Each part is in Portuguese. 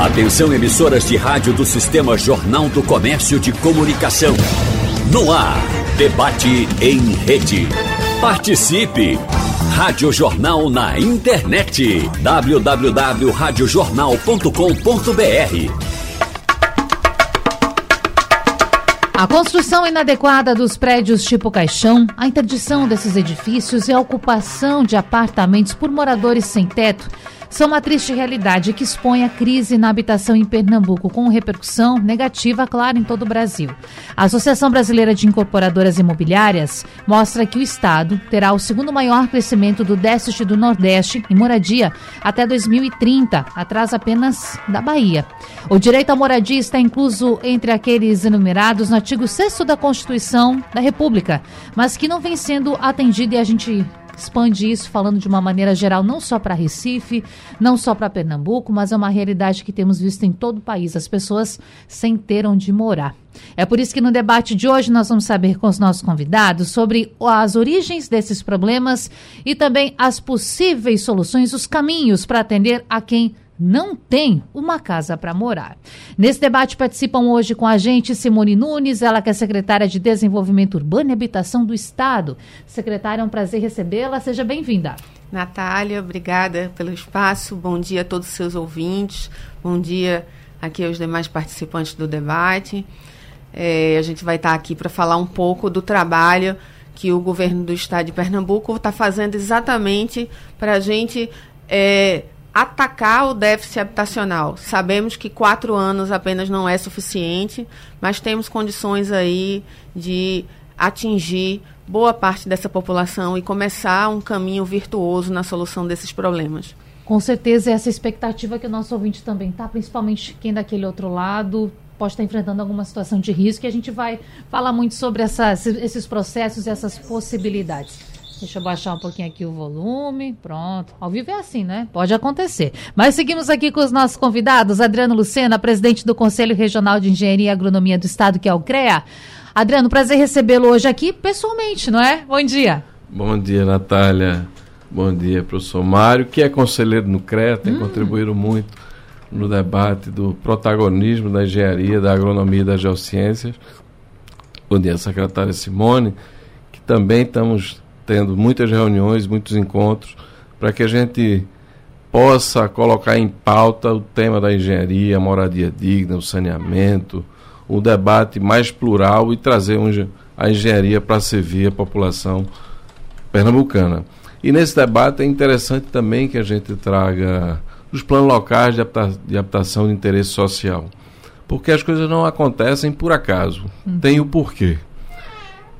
Atenção emissoras de rádio do Sistema Jornal do Comércio de Comunicação. No ar, debate em rede. Participe! Rádio Jornal na internet. www.radiojornal.com.br A construção inadequada dos prédios tipo caixão, a interdição desses edifícios e a ocupação de apartamentos por moradores sem teto são uma triste realidade que expõe a crise na habitação em Pernambuco, com repercussão negativa, claro, em todo o Brasil. A Associação Brasileira de Incorporadoras Imobiliárias mostra que o Estado terá o segundo maior crescimento do Déficit do Nordeste em moradia até 2030, atrás apenas da Bahia. O direito à moradia está incluso entre aqueles enumerados no artigo 6 da Constituição da República, mas que não vem sendo atendido e a gente expande isso falando de uma maneira geral, não só para Recife, não só para Pernambuco, mas é uma realidade que temos visto em todo o país, as pessoas sem ter onde morar. É por isso que no debate de hoje nós vamos saber com os nossos convidados sobre as origens desses problemas e também as possíveis soluções, os caminhos para atender a quem não tem uma casa para morar. Nesse debate participam hoje com a gente Simone Nunes, ela que é secretária de Desenvolvimento Urbano e Habitação do Estado. Secretária, é um prazer recebê-la. Seja bem-vinda. Natália, obrigada pelo espaço. Bom dia a todos os seus ouvintes. Bom dia aqui aos demais participantes do debate. É, a gente vai estar aqui para falar um pouco do trabalho que o governo do estado de Pernambuco está fazendo exatamente para a gente é, atacar o déficit habitacional. Sabemos que quatro anos apenas não é suficiente, mas temos condições aí de atingir boa parte dessa população e começar um caminho virtuoso na solução desses problemas. Com certeza, essa expectativa que o nosso ouvinte também está, principalmente quem daquele outro lado pode estar enfrentando alguma situação de risco, e a gente vai falar muito sobre essas, esses processos e essas possibilidades. Deixa eu baixar um pouquinho aqui o volume. Pronto. Ao vivo é assim, né? Pode acontecer. Mas seguimos aqui com os nossos convidados. Adriano Lucena, presidente do Conselho Regional de Engenharia e Agronomia do Estado, que é o CREA. Adriano, prazer recebê-lo hoje aqui pessoalmente, não é? Bom dia. Bom dia, Natália. Bom dia, professor Mário, que é conselheiro no CREA, tem hum. contribuído muito no debate do protagonismo da engenharia, da agronomia e das geociências. Bom dia, secretária Simone, que também estamos tendo muitas reuniões, muitos encontros, para que a gente possa colocar em pauta o tema da engenharia, a moradia digna, o saneamento, um debate mais plural e trazer a engenharia para servir a população pernambucana. E nesse debate é interessante também que a gente traga os planos locais de, de habitação de interesse social. Porque as coisas não acontecem por acaso, uhum. tem o porquê.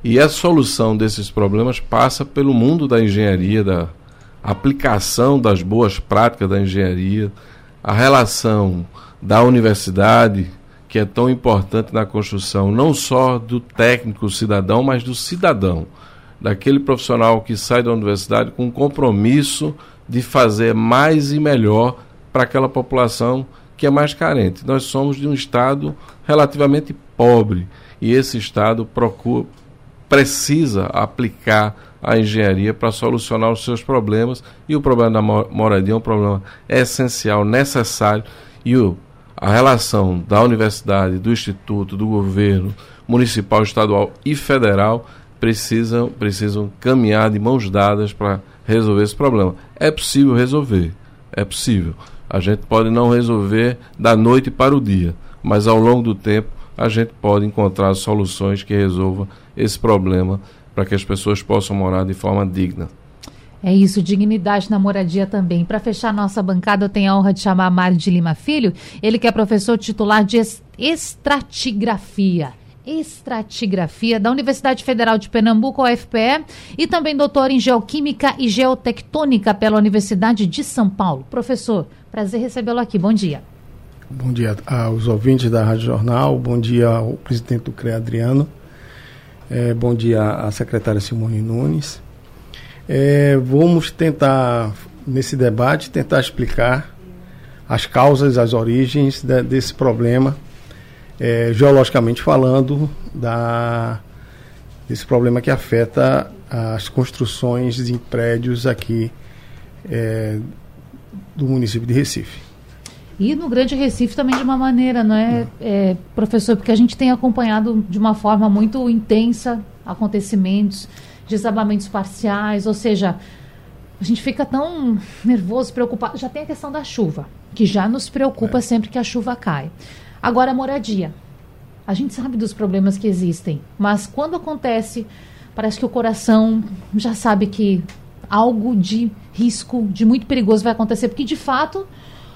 E a solução desses problemas passa pelo mundo da engenharia, da aplicação das boas práticas da engenharia, a relação da universidade, que é tão importante na construção não só do técnico cidadão, mas do cidadão, daquele profissional que sai da universidade com um compromisso de fazer mais e melhor para aquela população que é mais carente. Nós somos de um estado relativamente pobre e esse estado procura, precisa aplicar a engenharia para solucionar os seus problemas e o problema da moradia é um problema essencial, necessário e o, a relação da universidade, do instituto, do governo municipal, estadual e federal precisam, precisam caminhar de mãos dadas para resolver esse problema. É possível resolver, é possível. A gente pode não resolver da noite para o dia, mas ao longo do tempo a gente pode encontrar soluções que resolvam esse problema para que as pessoas possam morar de forma digna. É isso, dignidade na moradia também. Para fechar nossa bancada, eu tenho a honra de chamar Mário de Lima Filho, ele que é professor titular de estratigrafia. Estratigrafia da Universidade Federal de Pernambuco, UFPE, e também doutor em Geoquímica e Geotectônica pela Universidade de São Paulo. Professor, prazer recebê-lo aqui. Bom dia. Bom dia aos ouvintes da Rádio Jornal, bom dia ao presidente do CREA, Adriano, é, bom dia à secretária Simone Nunes. É, vamos tentar, nesse debate, tentar explicar as causas, as origens de, desse problema, é, geologicamente falando, da, desse problema que afeta as construções de prédios aqui é, do município de Recife. E no Grande Recife também de uma maneira, não é, é, professor? Porque a gente tem acompanhado de uma forma muito intensa acontecimentos, desabamentos parciais, ou seja, a gente fica tão nervoso, preocupado. Já tem a questão da chuva, que já nos preocupa é. sempre que a chuva cai. Agora, a moradia. A gente sabe dos problemas que existem, mas quando acontece, parece que o coração já sabe que algo de risco, de muito perigoso vai acontecer, porque de fato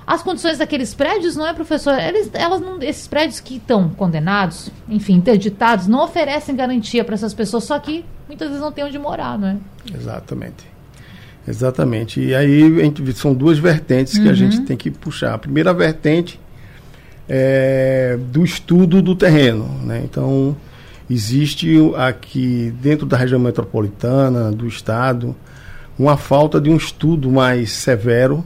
as condições daqueles prédios, não é, professor? Eles, elas não, esses prédios que estão condenados, enfim, interditados, não oferecem garantia para essas pessoas, só que muitas vezes não tem onde morar, não é? Exatamente. Exatamente. E aí gente, são duas vertentes uhum. que a gente uhum. tem que puxar. A primeira vertente é do estudo do terreno. Né? Então, existe aqui dentro da região metropolitana, do estado, uma falta de um estudo mais severo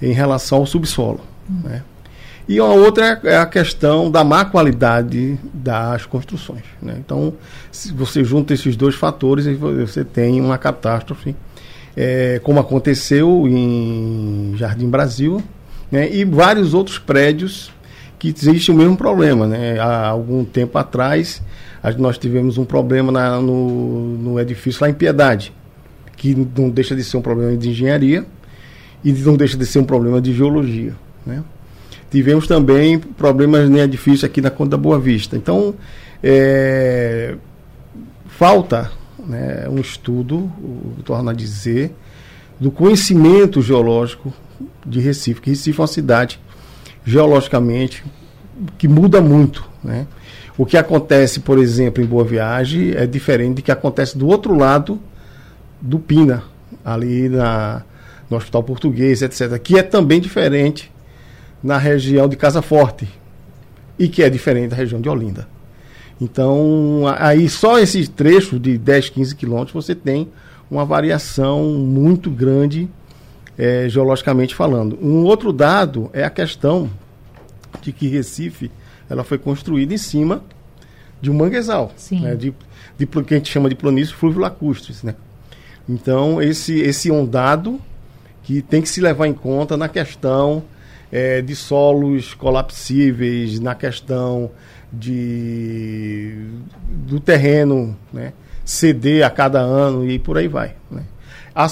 em relação ao subsolo. Né? E uma outra é a questão da má qualidade das construções. Né? Então, se você junta esses dois fatores, você tem uma catástrofe é, como aconteceu em Jardim Brasil, né, e vários outros prédios que existe o mesmo problema. Né? Há algum tempo atrás, nós tivemos um problema na, no, no edifício lá em Piedade, que não deixa de ser um problema de engenharia e não deixa de ser um problema de geologia. Né? Tivemos também problemas no edifício aqui na Conta da Boa Vista. Então, é, falta né, um estudo, torna a dizer, do conhecimento geológico de Recife, que Recife é uma cidade geologicamente que muda muito, né? O que acontece, por exemplo, em Boa Viagem é diferente do que acontece do outro lado do Pina, ali na, no Hospital Português, etc., que é também diferente na região de Casa Forte e que é diferente da região de Olinda. Então, aí só esse trecho de 10, 15 quilômetros você tem uma variação muito grande é, geologicamente falando. Um outro dado é a questão de que Recife ela foi construída em cima de um manguezal, né, de, de que a gente chama de planície fluvio-lacustres. Né? Então, esse, esse é um dado que tem que se levar em conta na questão é, de solos colapsíveis, na questão de, do terreno né, ceder a cada ano e por aí vai. Né. À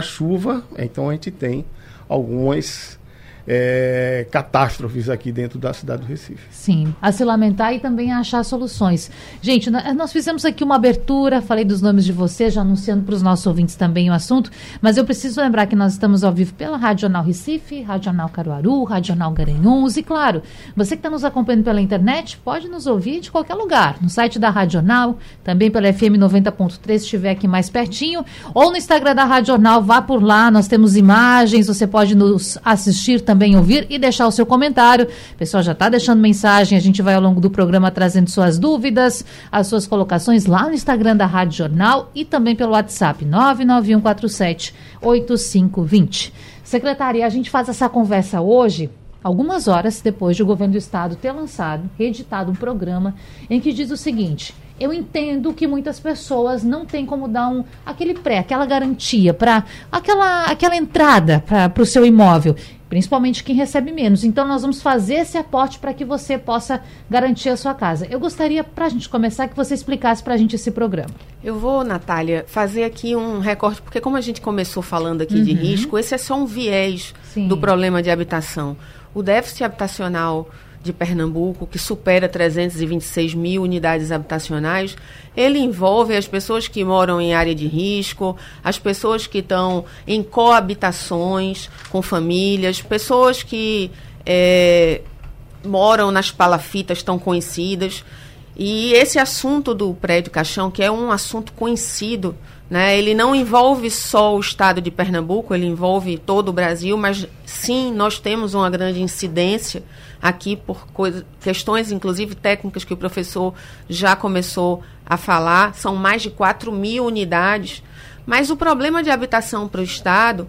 chuva, então a gente tem algumas é, catástrofes aqui dentro da cidade do Recife. Sim, a se lamentar e também a achar soluções. Gente, nós fizemos aqui uma abertura, falei dos nomes de vocês, já anunciando para os nossos ouvintes também o assunto, mas eu preciso lembrar que nós estamos ao vivo pela Radional Recife, Radional Caruaru, Radional Garanhuns e, claro, você que está nos acompanhando pela internet, pode nos ouvir de qualquer lugar, no site da Radional, também pela FM 90.3, se estiver aqui mais pertinho, ou no Instagram da Radional, vá por lá, nós temos imagens, você pode nos assistir também também ouvir e deixar o seu comentário. O pessoal já está deixando mensagem, a gente vai ao longo do programa trazendo suas dúvidas, as suas colocações lá no Instagram da Rádio Jornal e também pelo WhatsApp 99147 8520. Secretaria, a gente faz essa conversa hoje algumas horas depois de o governo do estado ter lançado, reeditado um programa em que diz o seguinte: eu entendo que muitas pessoas não têm como dar um, aquele pré, aquela garantia para aquela, aquela entrada para o seu imóvel, principalmente quem recebe menos. Então, nós vamos fazer esse aporte para que você possa garantir a sua casa. Eu gostaria, para a gente começar, que você explicasse para a gente esse programa. Eu vou, Natália, fazer aqui um recorte, porque como a gente começou falando aqui uhum. de risco, esse é só um viés Sim. do problema de habitação. O déficit habitacional de Pernambuco, que supera 326 mil unidades habitacionais, ele envolve as pessoas que moram em área de risco, as pessoas que estão em coabitações com famílias, pessoas que é, moram nas palafitas tão conhecidas. E esse assunto do prédio caixão, que é um assunto conhecido, né, ele não envolve só o estado de Pernambuco, ele envolve todo o Brasil, mas sim, nós temos uma grande incidência aqui por questões, inclusive técnicas, que o professor já começou a falar. São mais de 4 mil unidades. Mas o problema de habitação para o Estado,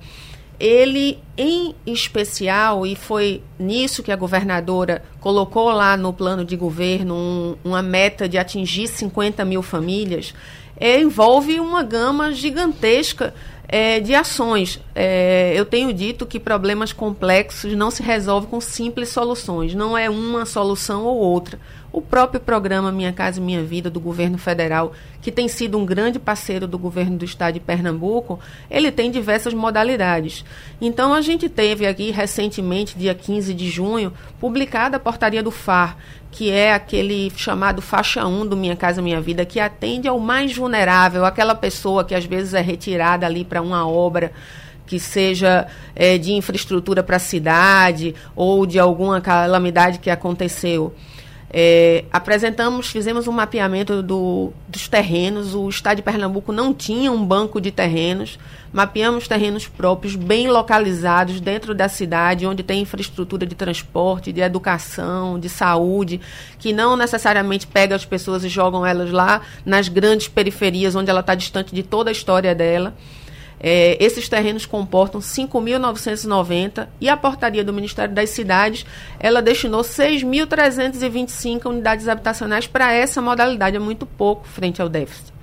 ele em especial, e foi nisso que a governadora colocou lá no plano de governo um, uma meta de atingir 50 mil famílias, é, envolve uma gama gigantesca é, de ações. É, eu tenho dito que problemas complexos não se resolvem com simples soluções, não é uma solução ou outra. O próprio programa Minha Casa Minha Vida do governo federal, que tem sido um grande parceiro do governo do estado de Pernambuco, ele tem diversas modalidades. Então a gente teve aqui recentemente, dia 15 de junho, publicada a portaria do FAR, que é aquele chamado faixa 1 do Minha Casa Minha Vida, que atende ao mais vulnerável, aquela pessoa que às vezes é retirada ali para uma obra que seja é, de infraestrutura para a cidade ou de alguma calamidade que aconteceu. É, apresentamos, fizemos um mapeamento do, dos terrenos. O estado de Pernambuco não tinha um banco de terrenos. Mapeamos terrenos próprios, bem localizados dentro da cidade, onde tem infraestrutura de transporte, de educação, de saúde, que não necessariamente pega as pessoas e jogam elas lá nas grandes periferias, onde ela está distante de toda a história dela. É, esses terrenos comportam 5.990 e a portaria do Ministério das Cidades ela destinou 6.325 unidades habitacionais para essa modalidade, é muito pouco frente ao déficit.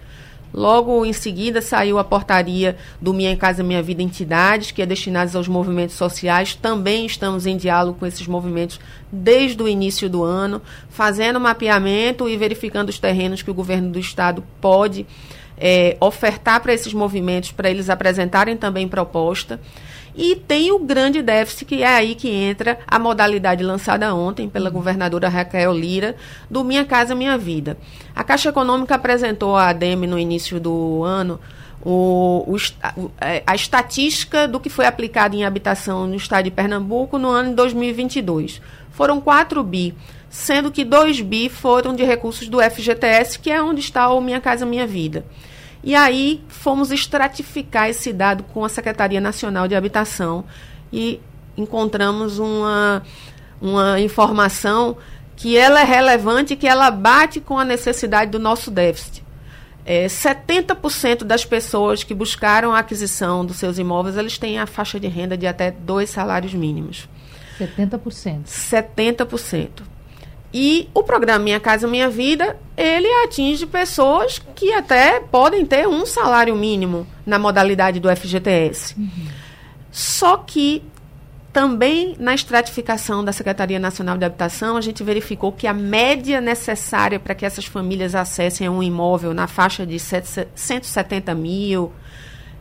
Logo em seguida saiu a portaria do Minha Casa Minha Vida Entidades, que é destinada aos movimentos sociais. Também estamos em diálogo com esses movimentos desde o início do ano, fazendo mapeamento e verificando os terrenos que o governo do estado pode é, ofertar para esses movimentos, para eles apresentarem também proposta. E tem o grande déficit, que é aí que entra a modalidade lançada ontem pela governadora Raquel Lira, do Minha Casa Minha Vida. A Caixa Econômica apresentou à ADEME no início do ano o, o, é, a estatística do que foi aplicado em habitação no estado de Pernambuco no ano de 2022. Foram 4 bi, sendo que 2 bi foram de recursos do FGTS, que é onde está o Minha Casa Minha Vida. E aí fomos estratificar esse dado com a Secretaria Nacional de Habitação e encontramos uma, uma informação que ela é relevante, que ela bate com a necessidade do nosso déficit. É, 70% das pessoas que buscaram a aquisição dos seus imóveis, eles têm a faixa de renda de até dois salários mínimos. 70%. 70%. E o programa Minha Casa Minha Vida, ele atinge pessoas que até podem ter um salário mínimo na modalidade do FGTS. Uhum. Só que também na estratificação da Secretaria Nacional de Habitação, a gente verificou que a média necessária para que essas famílias acessem um imóvel na faixa de 170 mil,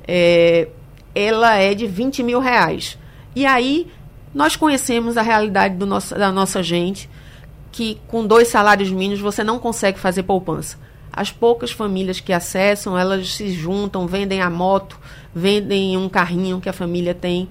é, ela é de 20 mil reais. E aí nós conhecemos a realidade nosso, da nossa gente, que com dois salários mínimos você não consegue fazer poupança. As poucas famílias que acessam, elas se juntam, vendem a moto, vendem um carrinho que a família tem.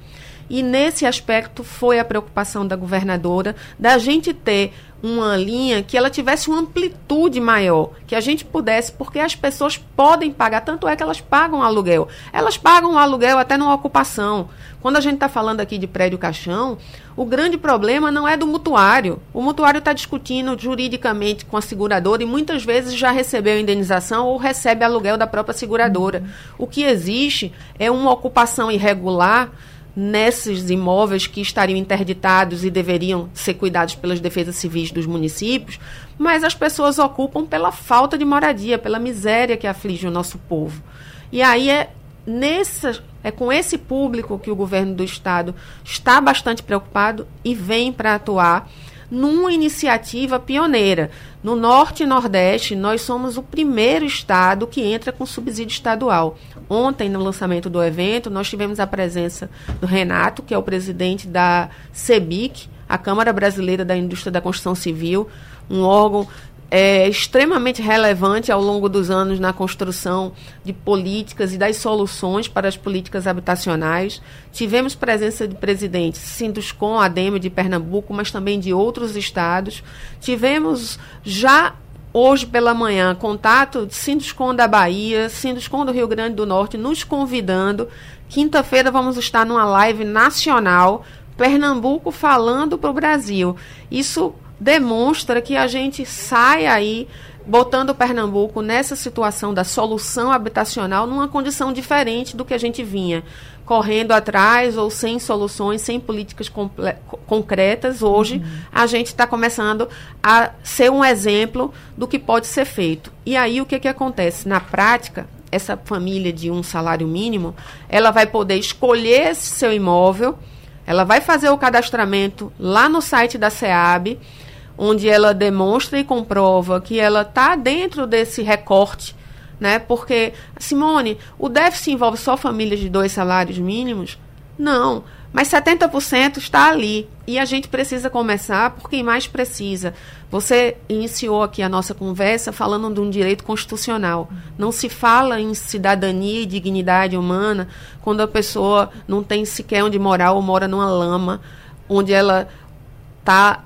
E nesse aspecto foi a preocupação da governadora da gente ter uma linha que ela tivesse uma amplitude maior, que a gente pudesse, porque as pessoas podem pagar, tanto é que elas pagam aluguel. Elas pagam aluguel até numa ocupação. Quando a gente está falando aqui de prédio caixão, o grande problema não é do mutuário. O mutuário está discutindo juridicamente com a seguradora e muitas vezes já recebeu indenização ou recebe aluguel da própria seguradora. Uhum. O que existe é uma ocupação irregular nesses imóveis que estariam interditados e deveriam ser cuidados pelas defesas civis dos municípios, mas as pessoas ocupam pela falta de moradia, pela miséria que aflige o nosso povo. E aí é nessa é com esse público que o governo do estado está bastante preocupado e vem para atuar numa iniciativa pioneira. No Norte e Nordeste, nós somos o primeiro estado que entra com subsídio estadual. Ontem, no lançamento do evento, nós tivemos a presença do Renato, que é o presidente da CEBIC, a Câmara Brasileira da Indústria da Construção Civil, um órgão é, extremamente relevante ao longo dos anos na construção de políticas e das soluções para as políticas habitacionais. Tivemos presença de presidentes Sinduscom, ADEME de Pernambuco, mas também de outros estados. Tivemos já hoje pela manhã contato de Sinduscom da Bahia, Sinduscom do Rio Grande do Norte, nos convidando. Quinta-feira vamos estar numa live nacional Pernambuco falando para o Brasil. Isso demonstra que a gente sai aí botando Pernambuco nessa situação da solução habitacional numa condição diferente do que a gente vinha correndo atrás ou sem soluções, sem políticas concretas. Hoje uhum. a gente está começando a ser um exemplo do que pode ser feito. E aí o que, que acontece? Na prática, essa família de um salário mínimo, ela vai poder escolher esse seu imóvel, ela vai fazer o cadastramento lá no site da SEAB, onde ela demonstra e comprova que ela está dentro desse recorte, né? Porque, Simone, o déficit envolve só famílias de dois salários mínimos? Não. Mas 70% está ali. E a gente precisa começar por quem mais precisa. Você iniciou aqui a nossa conversa falando de um direito constitucional. Não se fala em cidadania e dignidade humana quando a pessoa não tem sequer onde morar ou mora numa lama, onde ela está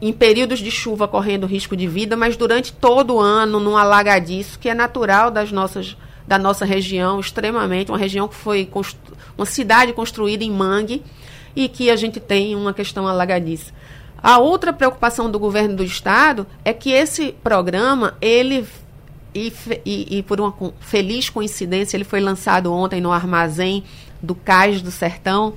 em períodos de chuva correndo risco de vida, mas durante todo o ano num alagadiço que é natural das nossas da nossa região, extremamente, uma região que foi uma cidade construída em mangue e que a gente tem uma questão alagadiça. A outra preocupação do governo do estado é que esse programa, ele e, e, e, por uma feliz coincidência, ele foi lançado ontem no armazém do Cais do Sertão,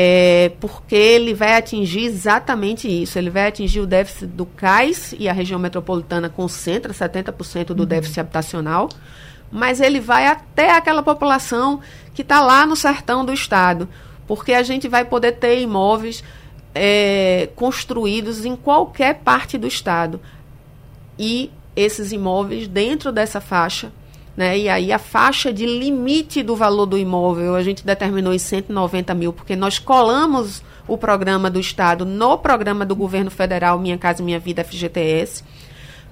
é, porque ele vai atingir exatamente isso. Ele vai atingir o déficit do Cais e a região metropolitana concentra 70% do uhum. déficit habitacional mas ele vai até aquela população que está lá no sertão do estado, porque a gente vai poder ter imóveis é, construídos em qualquer parte do estado e esses imóveis dentro dessa faixa, né? E aí a faixa de limite do valor do imóvel a gente determinou em 190 mil, porque nós colamos o programa do estado no programa do governo federal Minha Casa Minha Vida FGTS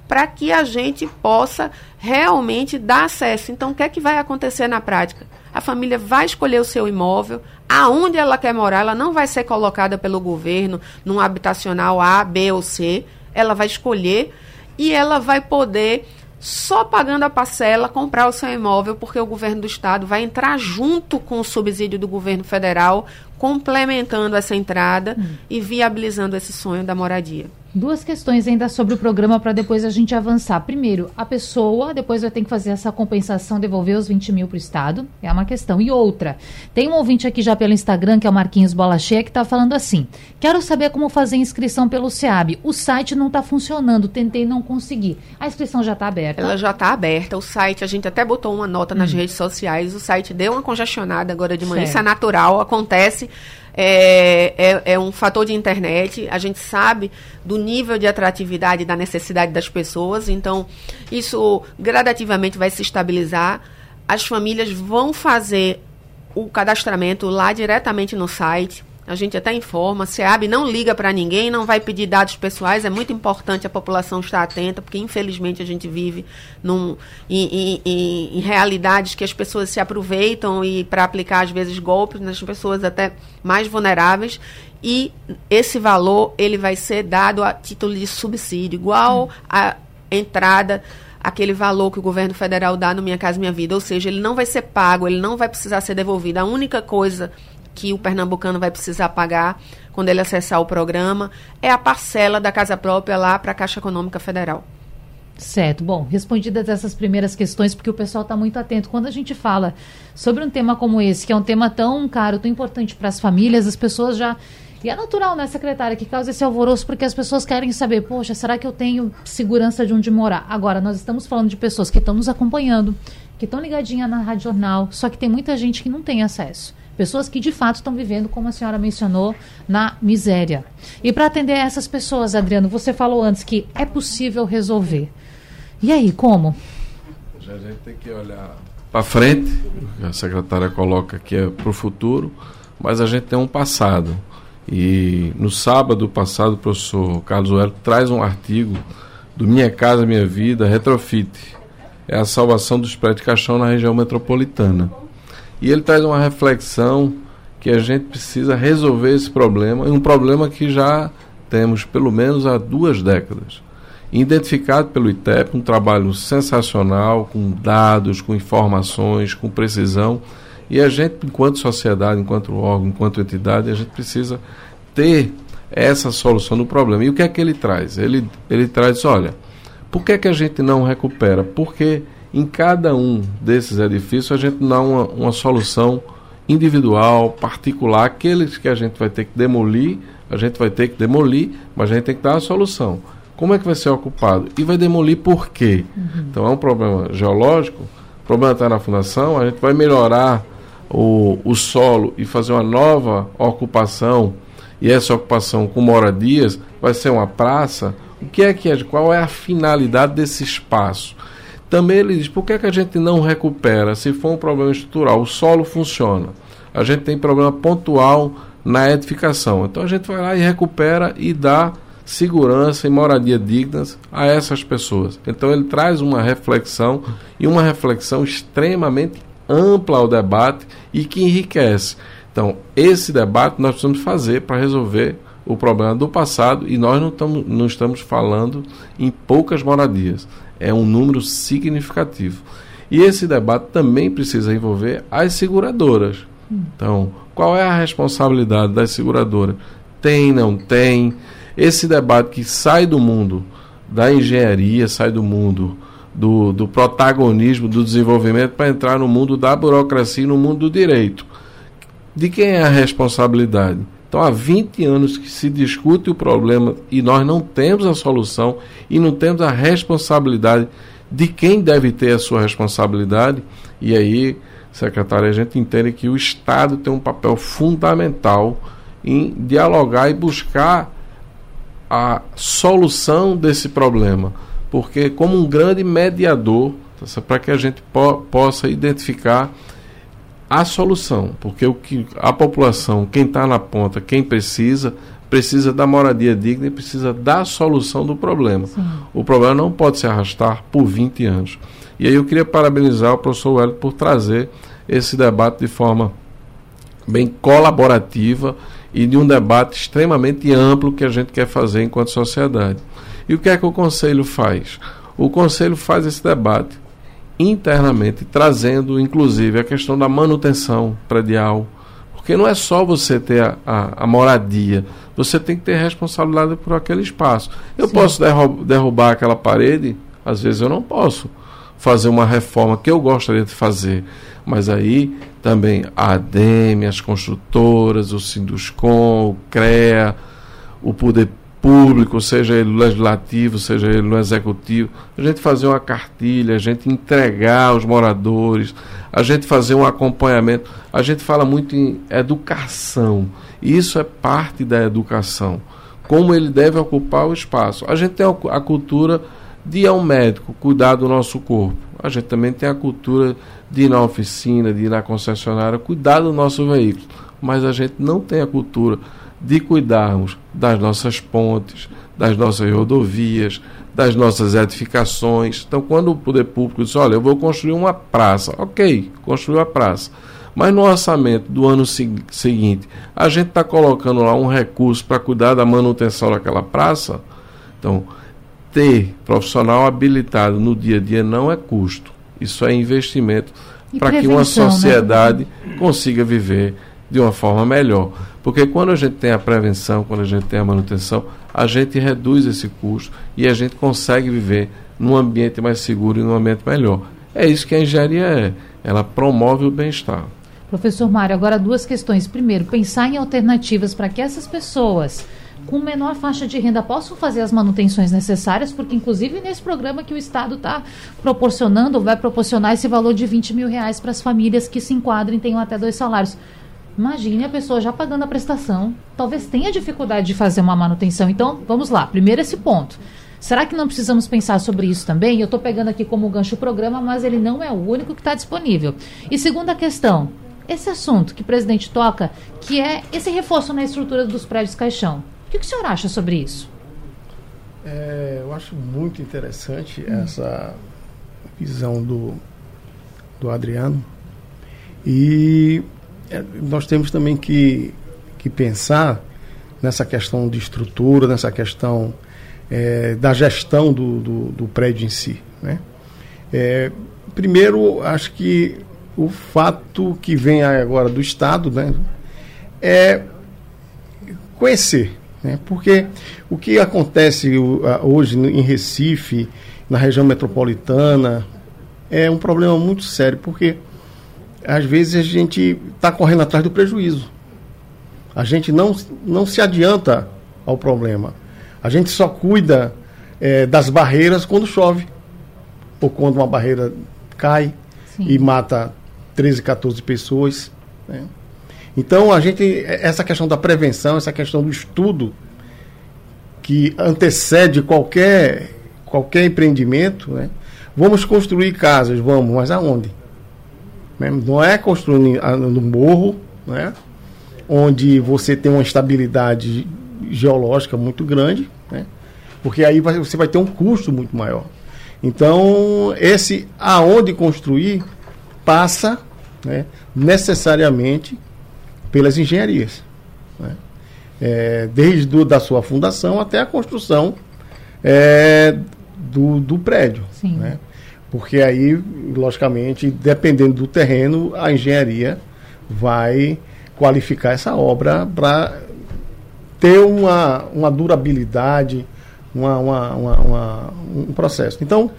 para que a gente possa realmente dar acesso. Então, o que é que vai acontecer na prática? A família vai escolher o seu imóvel, aonde ela quer morar, ela não vai ser colocada pelo governo num habitacional A, B ou C, ela vai escolher e ela vai poder só pagando a parcela comprar o seu imóvel, porque o governo do estado vai entrar junto com o subsídio do governo federal, complementando essa entrada hum. e viabilizando esse sonho da moradia. Duas questões ainda sobre o programa para depois a gente avançar. Primeiro, a pessoa depois vai ter que fazer essa compensação, devolver os 20 mil para o Estado. É uma questão. E outra, tem um ouvinte aqui já pelo Instagram, que é o Marquinhos Bola Cheia, que está falando assim: quero saber como fazer inscrição pelo SEAB. O site não está funcionando, tentei não conseguir. A inscrição já está aberta? Ela já está aberta. O site, a gente até botou uma nota nas hum. redes sociais. O site deu uma congestionada agora de manhã. Certo. Isso é natural, acontece é, é, é, um fator de internet. A gente sabe do nível de atratividade da necessidade das pessoas. Então, isso gradativamente vai se estabilizar. As famílias vão fazer o cadastramento lá diretamente no site. A gente até informa, a SEAB não liga para ninguém, não vai pedir dados pessoais, é muito importante a população estar atenta, porque infelizmente a gente vive num, em, em, em realidades que as pessoas se aproveitam e para aplicar às vezes golpes nas pessoas até mais vulneráveis e esse valor ele vai ser dado a título de subsídio, igual a entrada aquele valor que o governo federal dá no Minha Casa Minha Vida, ou seja, ele não vai ser pago, ele não vai precisar ser devolvido. A única coisa que o pernambucano vai precisar pagar quando ele acessar o programa é a parcela da casa própria lá para a Caixa Econômica Federal. Certo. Bom, respondidas essas primeiras questões, porque o pessoal está muito atento. Quando a gente fala sobre um tema como esse, que é um tema tão caro, tão importante para as famílias, as pessoas já. E é natural, né, secretária, que causa esse alvoroço, porque as pessoas querem saber, poxa, será que eu tenho segurança de onde morar? Agora, nós estamos falando de pessoas que estão nos acompanhando, que estão ligadinhas na Rádio Jornal, só que tem muita gente que não tem acesso. Pessoas que de fato estão vivendo, como a senhora mencionou, na miséria. E para atender essas pessoas, Adriano, você falou antes que é possível resolver. E aí, como? A gente tem que olhar para frente, a secretária coloca que é para o futuro, mas a gente tem um passado. E no sábado passado, o professor Carlos Oelo traz um artigo do Minha Casa Minha Vida, Retrofit. É a salvação dos prédios de caixão na região metropolitana. E ele traz uma reflexão que a gente precisa resolver esse problema, um problema que já temos pelo menos há duas décadas. Identificado pelo ITEP, um trabalho sensacional, com dados, com informações, com precisão. E a gente, enquanto sociedade, enquanto órgão, enquanto entidade, a gente precisa ter essa solução do problema. E o que é que ele traz? Ele, ele traz, olha, por que, é que a gente não recupera? Porque em cada um desses edifícios a gente dá uma, uma solução individual, particular, aqueles que a gente vai ter que demolir, a gente vai ter que demolir, mas a gente tem que dar a solução. Como é que vai ser ocupado? E vai demolir por quê? Uhum. Então é um problema geológico, o problema está na fundação, a gente vai melhorar o, o solo e fazer uma nova ocupação, e essa ocupação com moradias vai ser uma praça, o que é que é, qual é a finalidade desse espaço? Também ele diz, por que, é que a gente não recupera se for um problema estrutural? O solo funciona. A gente tem problema pontual na edificação. Então a gente vai lá e recupera e dá segurança e moradia dignas a essas pessoas. Então ele traz uma reflexão e uma reflexão extremamente ampla ao debate e que enriquece. Então, esse debate nós precisamos fazer para resolver o problema do passado e nós não, tamo, não estamos falando em poucas moradias. É um número significativo. E esse debate também precisa envolver as seguradoras. Então, qual é a responsabilidade das seguradoras? Tem, não tem? Esse debate que sai do mundo da engenharia, sai do mundo do, do protagonismo do desenvolvimento para entrar no mundo da burocracia e no mundo do direito. De quem é a responsabilidade? Então, há 20 anos que se discute o problema e nós não temos a solução e não temos a responsabilidade de quem deve ter a sua responsabilidade. E aí, secretário, a gente entende que o Estado tem um papel fundamental em dialogar e buscar a solução desse problema porque como um grande mediador tá para que a gente po possa identificar a solução, porque o que a população, quem está na ponta, quem precisa, precisa da moradia digna e precisa da solução do problema. Sim. O problema não pode se arrastar por 20 anos. E aí eu queria parabenizar o professor Wellington por trazer esse debate de forma bem colaborativa e de um debate extremamente amplo que a gente quer fazer enquanto sociedade. E o que é que o Conselho faz? O Conselho faz esse debate internamente, trazendo inclusive a questão da manutenção predial. Porque não é só você ter a, a, a moradia, você tem que ter responsabilidade por aquele espaço. Eu Sim. posso derrubar aquela parede? Às vezes eu não posso fazer uma reforma que eu gostaria de fazer. Mas aí também a ADEME, as construtoras, o Sinduscom, o CREA, o Poder público, seja ele no legislativo, seja ele no executivo, a gente fazer uma cartilha, a gente entregar aos moradores, a gente fazer um acompanhamento. A gente fala muito em educação, isso é parte da educação. Como ele deve ocupar o espaço. A gente tem a cultura de ir ao médico, cuidar do nosso corpo. A gente também tem a cultura de ir na oficina, de ir na concessionária, cuidar do nosso veículo. Mas a gente não tem a cultura de cuidarmos das nossas pontes, das nossas rodovias, das nossas edificações. Então, quando o poder público diz: olha, eu vou construir uma praça, ok, construiu a praça. Mas no orçamento do ano seguinte, a gente está colocando lá um recurso para cuidar da manutenção daquela praça. Então, ter profissional habilitado no dia a dia não é custo. Isso é investimento para que uma né? sociedade né? consiga viver de uma forma melhor. Porque quando a gente tem a prevenção, quando a gente tem a manutenção, a gente reduz esse custo e a gente consegue viver num ambiente mais seguro e num ambiente melhor. É isso que a engenharia é. Ela promove o bem-estar. Professor Mário, agora duas questões. Primeiro, pensar em alternativas para que essas pessoas com menor faixa de renda possam fazer as manutenções necessárias, porque inclusive nesse programa que o Estado está proporcionando, vai proporcionar esse valor de 20 mil reais para as famílias que se enquadrem e tenham até dois salários. Imagine a pessoa já pagando a prestação, talvez tenha dificuldade de fazer uma manutenção. Então, vamos lá. Primeiro esse ponto. Será que não precisamos pensar sobre isso também? Eu estou pegando aqui como gancho o programa, mas ele não é o único que está disponível. E segunda questão, esse assunto que o presidente toca, que é esse reforço na estrutura dos prédios caixão. O que, que o senhor acha sobre isso? É, eu acho muito interessante hum. essa visão do, do Adriano. E nós temos também que, que pensar nessa questão de estrutura, nessa questão é, da gestão do, do, do, prédio em si. Né? É, primeiro, acho que o fato que vem agora do Estado né, é conhecer. Né? Porque o que acontece hoje em Recife, na região metropolitana, é um problema muito sério, porque às vezes a gente está correndo atrás do prejuízo. A gente não, não se adianta ao problema. A gente só cuida é, das barreiras quando chove, ou quando uma barreira cai. Sim. e mata 13, 14 pessoas. Né? Então, a gente, essa questão da prevenção, essa questão do estudo que antecede qualquer, qualquer empreendimento, né? vamos construir casas, vamos, mas aonde? Não é construir no morro, né? onde você tem uma estabilidade geológica muito grande, né? porque aí você vai ter um custo muito maior. Então, esse aonde construir passa né, necessariamente pelas engenharias. Né? É, desde do, da sua fundação até a construção é, do, do prédio. Né? Porque aí, logicamente, dependendo do terreno, a engenharia vai qualificar essa obra para ter uma, uma durabilidade, uma, uma, uma, um processo. Então,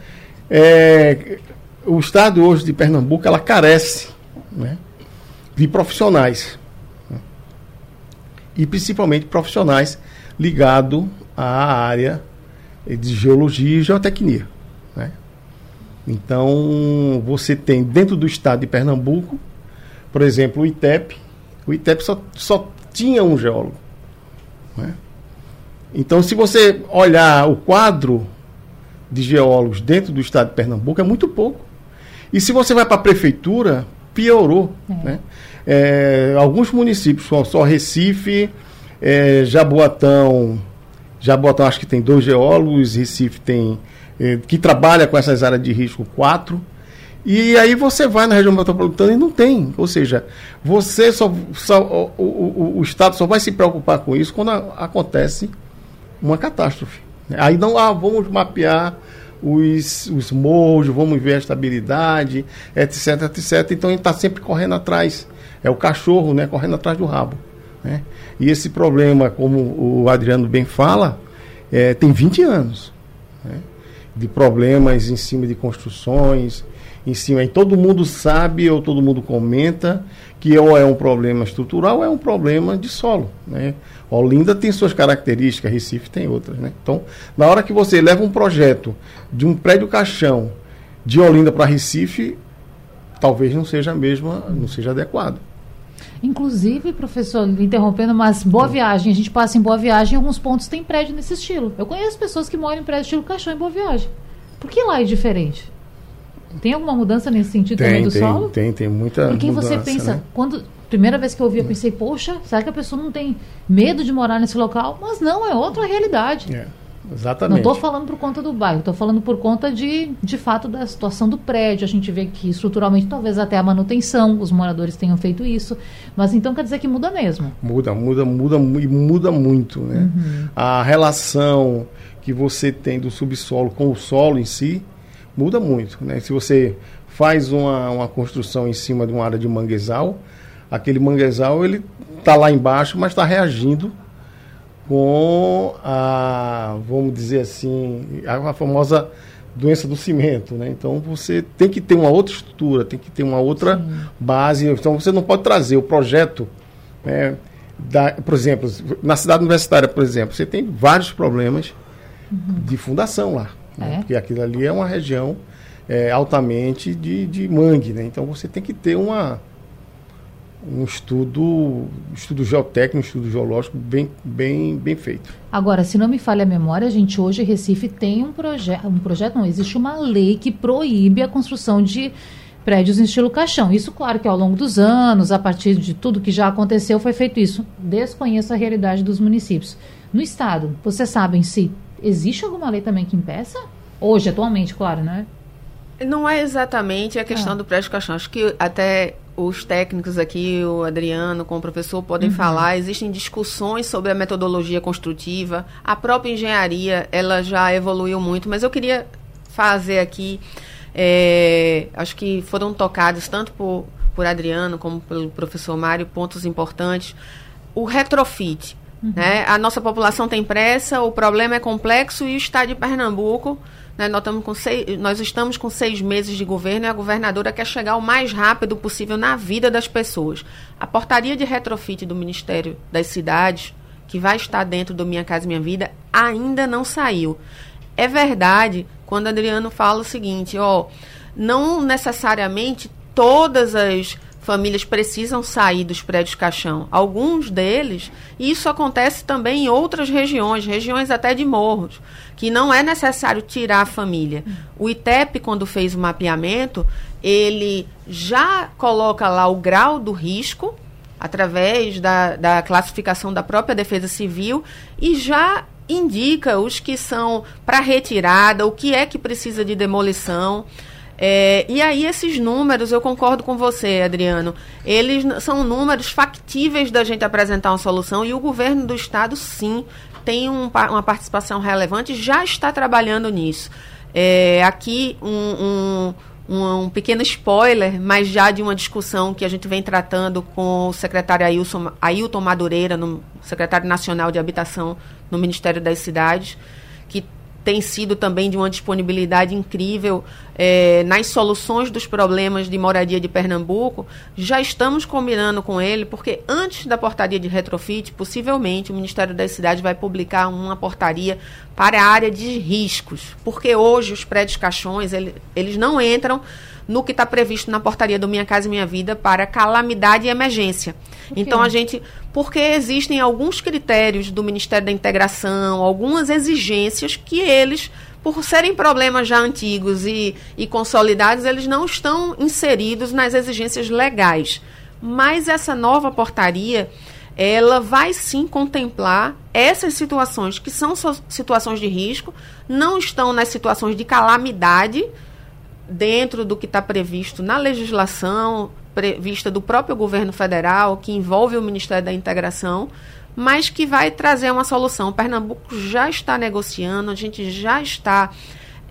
é, o Estado hoje de Pernambuco ela carece né, de profissionais. Né, e principalmente profissionais ligados à área de geologia e geotecnia. Né? Então, você tem dentro do estado de Pernambuco, por exemplo, o ITEP. O ITEP só, só tinha um geólogo. Né? Então, se você olhar o quadro de geólogos dentro do estado de Pernambuco, é muito pouco. E se você vai para a prefeitura, piorou. É. Né? É, alguns municípios, só, só Recife, é, Jaboatão, Jaboatão acho que tem dois geólogos, Recife tem, que trabalha com essas áreas de risco, quatro. E aí você vai na região metropolitana e não tem. Ou seja, você só, só o, o, o, Estado só vai se preocupar com isso quando a, acontece uma catástrofe. Aí não, ah, vamos mapear os, os morros, vamos ver a estabilidade, etc, etc. Então gente está sempre correndo atrás. É o cachorro, né? Correndo atrás do rabo. Né? E esse problema, como o Adriano bem fala, é, tem 20 anos. Né? De problemas em cima de construções, em cima. E todo mundo sabe ou todo mundo comenta que ou é um problema estrutural ou é um problema de solo. Né? Olinda tem suas características, Recife tem outras. Né? Então, na hora que você leva um projeto de um prédio caixão de Olinda para Recife, talvez não seja a mesma, não seja adequado. Inclusive, professor, interrompendo, mas Boa Viagem, a gente passa em Boa Viagem, em alguns pontos tem prédio nesse estilo. Eu conheço pessoas que moram em prédio estilo caixão em Boa Viagem. Por que lá é diferente? Tem alguma mudança nesse sentido tem, também do tem, solo? Tem, tem muita Porque mudança, você pensa, né? quando primeira vez que eu ouvi, eu pensei, poxa, será que a pessoa não tem medo de morar nesse local? Mas não, é outra realidade. É, exatamente. Não estou falando por conta do bairro, estou falando por conta de, de fato da situação do prédio. A gente vê que estruturalmente, talvez até a manutenção, os moradores tenham feito isso. Mas então quer dizer que muda mesmo. Muda, muda, muda e muda muito. Né? Uhum. A relação que você tem do subsolo com o solo em si muda muito. Né? Se você faz uma, uma construção em cima de uma área de manguezal, aquele manguezal ele está lá embaixo, mas está reagindo com a, vamos dizer assim, a, famosa doença do cimento, né? Então você tem que ter uma outra estrutura, tem que ter uma outra Sim. base. Então você não pode trazer o projeto, né, da, por exemplo, na cidade universitária, por exemplo, você tem vários problemas uhum. de fundação lá, né? é? porque aquilo ali é uma região é, altamente de, de mangue, né? Então você tem que ter uma um estudo, estudo geotécnico, um estudo geológico bem, bem, bem feito. Agora, se não me falha a memória, a gente hoje Recife tem um projeto, um projeto não, existe uma lei que proíbe a construção de prédios em estilo caixão. Isso, claro, que ao longo dos anos, a partir de tudo que já aconteceu, foi feito isso. Desconheço a realidade dos municípios. No estado, vocês sabem se existe alguma lei também que impeça? Hoje, atualmente, claro, né? Não é exatamente a questão ah. do prédio caixão. Acho que até os técnicos aqui, o Adriano com o professor, podem uhum. falar. Existem discussões sobre a metodologia construtiva. A própria engenharia, ela já evoluiu muito, mas eu queria fazer aqui, é, acho que foram tocados tanto por, por Adriano como pelo professor Mário, pontos importantes. O retrofit. Uhum. Né? A nossa população tem pressa, o problema é complexo e o Estado de Pernambuco né? Nós, estamos com seis, nós estamos com seis meses de governo e a governadora quer chegar o mais rápido possível na vida das pessoas. A portaria de retrofit do Ministério das Cidades, que vai estar dentro do Minha Casa Minha Vida, ainda não saiu. É verdade quando Adriano fala o seguinte, ó, não necessariamente todas as famílias precisam sair dos prédios caixão. Alguns deles, e isso acontece também em outras regiões, regiões até de morros, que não é necessário tirar a família. O ITEP, quando fez o mapeamento, ele já coloca lá o grau do risco, através da, da classificação da própria Defesa Civil, e já indica os que são para retirada, o que é que precisa de demolição. É, e aí esses números, eu concordo com você, Adriano, eles são números factíveis da gente apresentar uma solução e o governo do estado, sim, tem um, uma participação relevante, já está trabalhando nisso. É, aqui um, um, um, um, pequeno spoiler, mas já de uma discussão que a gente vem tratando com o secretário Ailton, Ailton Madureira, no secretário nacional de habitação no Ministério das Cidades, que tem sido também de uma disponibilidade incrível é, nas soluções dos problemas de moradia de Pernambuco. Já estamos combinando com ele, porque antes da portaria de retrofit, possivelmente o Ministério das Cidades vai publicar uma portaria para a área de riscos, porque hoje os prédios caixões ele, eles não entram no que está previsto na portaria do Minha Casa e Minha Vida para calamidade e emergência. Então a gente, porque existem alguns critérios do Ministério da Integração, algumas exigências que eles por serem problemas já antigos e, e consolidados, eles não estão inseridos nas exigências legais. Mas essa nova portaria, ela vai sim contemplar essas situações que são situações de risco, não estão nas situações de calamidade, dentro do que está previsto na legislação prevista do próprio governo federal, que envolve o Ministério da Integração, mas que vai trazer uma solução. Pernambuco já está negociando, a gente já está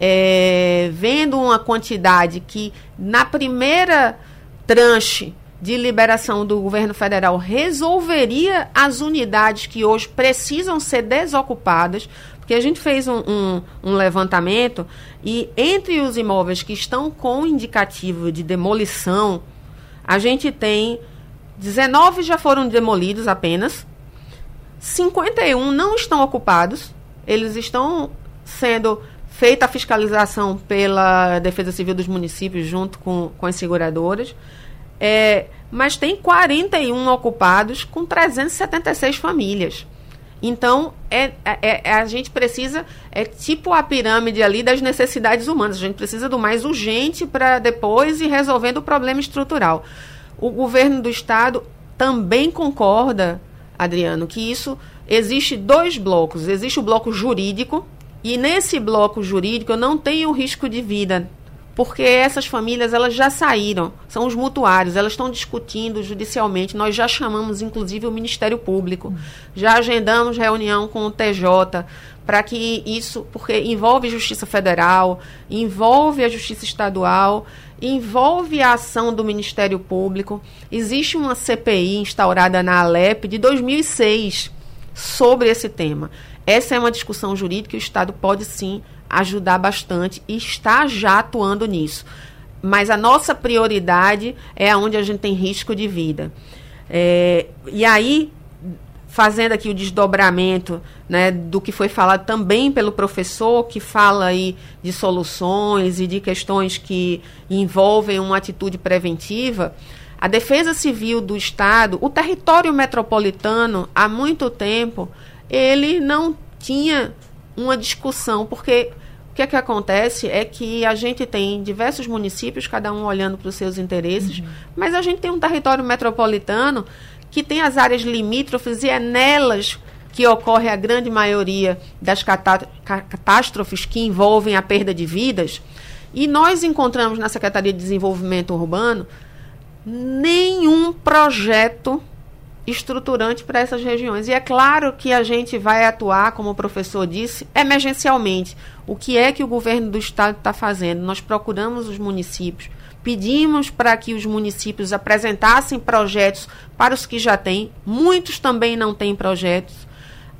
é, vendo uma quantidade que, na primeira tranche de liberação do governo federal, resolveria as unidades que hoje precisam ser desocupadas, porque a gente fez um, um, um, levantamento e entre os imóveis que estão com indicativo de demolição, a gente tem 19 já foram demolidos apenas, 51 não estão ocupados, eles estão sendo feita a fiscalização pela Defesa Civil dos municípios junto com, com as seguradoras. É, mas tem 41 ocupados com 376 famílias. Então, é, é, é, a gente precisa, é tipo a pirâmide ali das necessidades humanas. A gente precisa do mais urgente para depois ir resolvendo o problema estrutural. O governo do Estado também concorda, Adriano, que isso existe dois blocos. Existe o bloco jurídico, e nesse bloco jurídico eu não tenho risco de vida porque essas famílias elas já saíram, são os mutuários, elas estão discutindo judicialmente. Nós já chamamos, inclusive, o Ministério Público, já agendamos reunião com o TJ para que isso, porque envolve Justiça Federal, envolve a Justiça Estadual, envolve a ação do Ministério Público. Existe uma CPI instaurada na Alep de 2006 sobre esse tema. Essa é uma discussão jurídica e o Estado pode sim ajudar bastante e está já atuando nisso. Mas a nossa prioridade é onde a gente tem risco de vida. É, e aí, fazendo aqui o desdobramento né, do que foi falado também pelo professor, que fala aí de soluções e de questões que envolvem uma atitude preventiva, a Defesa Civil do Estado, o território metropolitano, há muito tempo, ele não tinha uma discussão, porque o que é que acontece é que a gente tem diversos municípios, cada um olhando para os seus interesses, uhum. mas a gente tem um território metropolitano que tem as áreas limítrofes e é nelas que ocorre a grande maioria das catástrofes que envolvem a perda de vidas. E nós encontramos na Secretaria de Desenvolvimento Urbano nenhum projeto estruturante para essas regiões. E é claro que a gente vai atuar, como o professor disse, emergencialmente. O que é que o governo do estado está fazendo? Nós procuramos os municípios, pedimos para que os municípios apresentassem projetos para os que já têm, muitos também não têm projetos.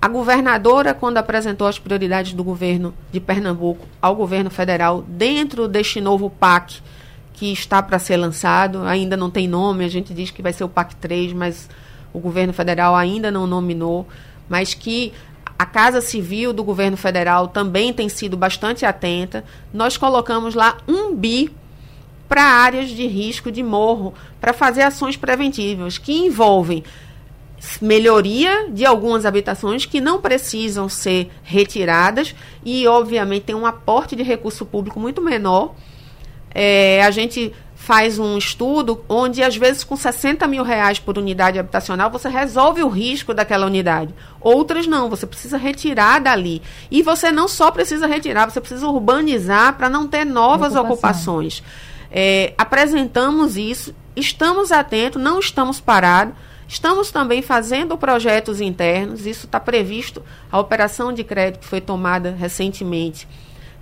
A governadora, quando apresentou as prioridades do governo de Pernambuco ao governo federal, dentro deste novo PAC que está para ser lançado, ainda não tem nome, a gente diz que vai ser o PAC 3, mas o governo federal ainda não nominou, mas que a Casa Civil do governo federal também tem sido bastante atenta. Nós colocamos lá um bi para áreas de risco de morro, para fazer ações preventivas que envolvem melhoria de algumas habitações que não precisam ser retiradas e, obviamente, tem um aporte de recurso público muito menor. É, a gente faz um estudo onde, às vezes, com 60 mil reais por unidade habitacional, você resolve o risco daquela unidade. Outras não, você precisa retirar dali. E você não só precisa retirar, você precisa urbanizar para não ter novas Ocupação. ocupações. É, apresentamos isso, estamos atentos, não estamos parados. Estamos também fazendo projetos internos, isso está previsto, a operação de crédito que foi tomada recentemente.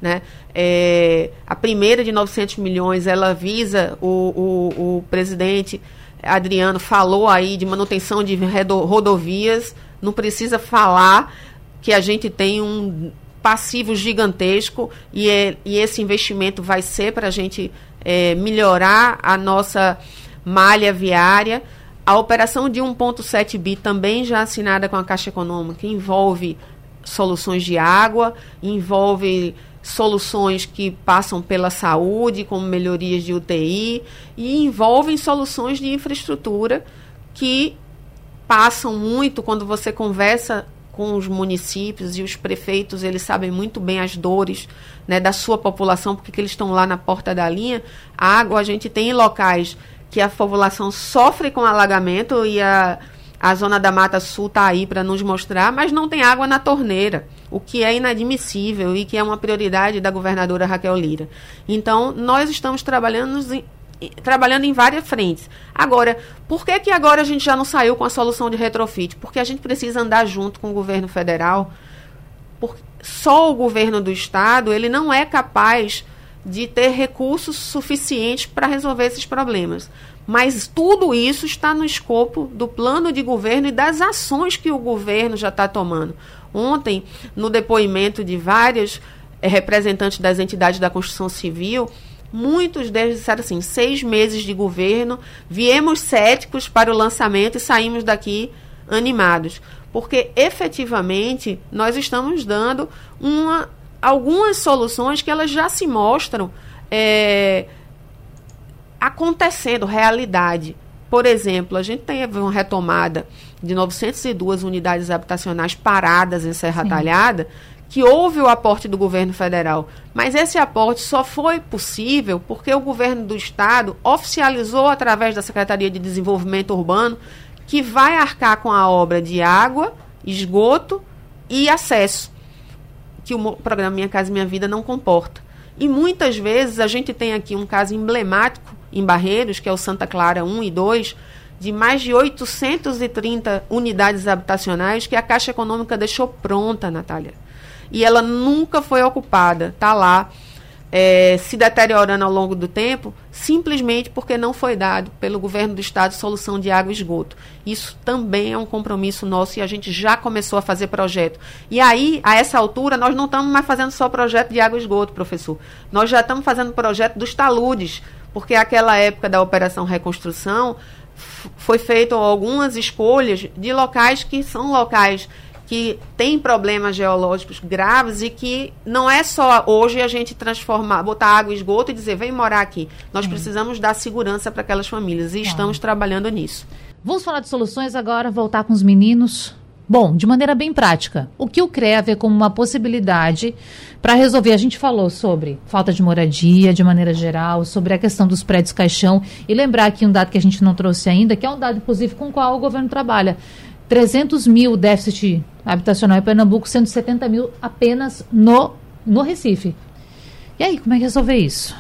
Né? É, a primeira de 900 milhões, ela visa, o, o, o presidente Adriano falou aí de manutenção de rodovias, não precisa falar que a gente tem um passivo gigantesco e, é, e esse investimento vai ser para a gente é, melhorar a nossa malha viária. A operação de 1,7 bi também já assinada com a Caixa Econômica envolve soluções de água, envolve soluções que passam pela saúde, como melhorias de UTI, e envolvem soluções de infraestrutura que passam muito quando você conversa com os municípios e os prefeitos, eles sabem muito bem as dores né, da sua população, porque eles estão lá na porta da linha. A água, a gente tem locais que a população sofre com alagamento e a, a zona da Mata Sul está aí para nos mostrar, mas não tem água na torneira, o que é inadmissível e que é uma prioridade da governadora Raquel Lira. Então, nós estamos trabalhando trabalhando em várias frentes. Agora, por que, que agora a gente já não saiu com a solução de retrofit? Porque a gente precisa andar junto com o governo federal. Porque só o governo do estado ele não é capaz de ter recursos suficientes para resolver esses problemas. Mas tudo isso está no escopo do plano de governo e das ações que o governo já está tomando. Ontem, no depoimento de vários eh, representantes das entidades da construção civil, muitos deles disseram assim: seis meses de governo, viemos céticos para o lançamento e saímos daqui animados. Porque efetivamente nós estamos dando uma algumas soluções que elas já se mostram é, acontecendo, realidade. Por exemplo, a gente teve uma retomada de 902 unidades habitacionais paradas em Serra Sim. Talhada, que houve o aporte do governo federal. Mas esse aporte só foi possível porque o governo do estado oficializou através da Secretaria de Desenvolvimento Urbano que vai arcar com a obra de água, esgoto e acesso que o programa Minha Casa Minha Vida não comporta. E muitas vezes a gente tem aqui um caso emblemático em Barreiros, que é o Santa Clara 1 e 2, de mais de 830 unidades habitacionais que a Caixa Econômica deixou pronta, Natália. E ela nunca foi ocupada, está lá é, se deteriorando ao longo do tempo, simplesmente porque não foi dado pelo governo do estado solução de água e esgoto. Isso também é um compromisso nosso e a gente já começou a fazer projeto. E aí, a essa altura, nós não estamos mais fazendo só projeto de água e esgoto, professor. Nós já estamos fazendo projeto dos taludes, porque aquela época da Operação Reconstrução foi feito algumas escolhas de locais que são locais que tem problemas geológicos graves e que não é só hoje a gente transformar, botar água e esgoto e dizer, vem morar aqui. Nós hum. precisamos dar segurança para aquelas famílias e tá. estamos trabalhando nisso. Vamos falar de soluções agora, voltar com os meninos. Bom, de maneira bem prática, o que o CREA vê como uma possibilidade para resolver? A gente falou sobre falta de moradia, de maneira geral, sobre a questão dos prédios caixão, e lembrar aqui um dado que a gente não trouxe ainda, que é um dado, inclusive, com o qual o governo trabalha. 300 mil déficit habitacional em Pernambuco, 170 mil apenas no, no Recife. E aí, como é que resolver isso?